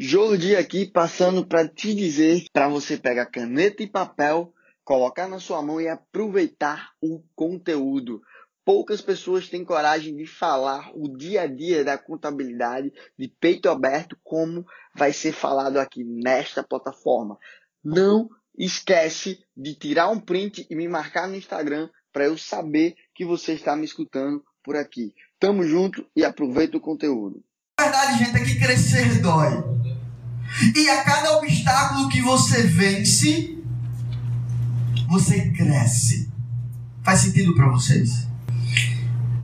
Jordi aqui passando para te dizer para você pegar caneta e papel, colocar na sua mão e aproveitar o conteúdo. Poucas pessoas têm coragem de falar o dia a dia da contabilidade de peito aberto como vai ser falado aqui nesta plataforma. Não esquece de tirar um print e me marcar no Instagram para eu saber que você está me escutando por aqui. Tamo junto e aproveita o conteúdo. A verdade, gente, é crescer dói. E a cada obstáculo que você vence, você cresce. Faz sentido para vocês?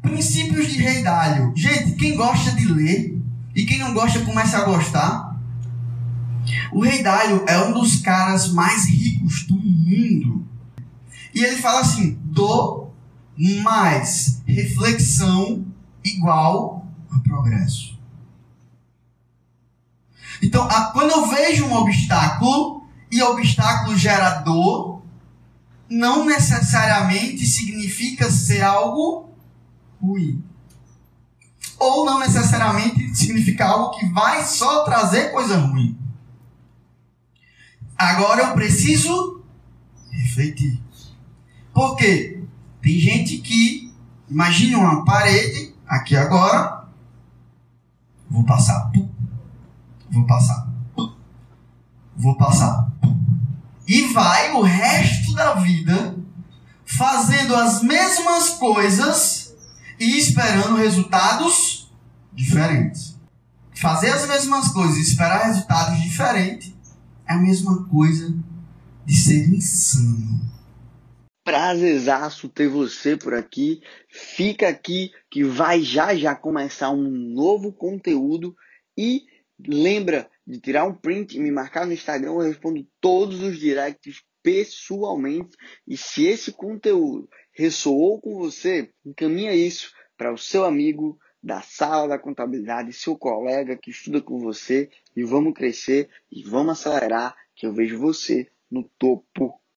Princípios de Rei Dálio. Gente, quem gosta de ler e quem não gosta começa a gostar. O Rei Dálio é um dos caras mais ricos do mundo. E ele fala assim: do mais reflexão igual a progresso. Então, a, quando eu vejo um obstáculo e obstáculo gera dor, não necessariamente significa ser algo ruim. Ou não necessariamente significa algo que vai só trazer coisa ruim. Agora eu preciso refletir. Por quê? Tem gente que imagine uma parede aqui agora. Vou passar. Vou passar. Vou passar. E vai o resto da vida fazendo as mesmas coisas e esperando resultados diferentes. Fazer as mesmas coisas e esperar resultados diferentes é a mesma coisa de ser insano. Prazerzaço ter você por aqui. Fica aqui que vai já já começar um novo conteúdo e lembra de tirar um print e me marcar no Instagram, eu respondo todos os directs pessoalmente. E se esse conteúdo ressoou com você, encaminha isso para o seu amigo da sala da contabilidade, seu colega que estuda com você. E vamos crescer e vamos acelerar que eu vejo você no topo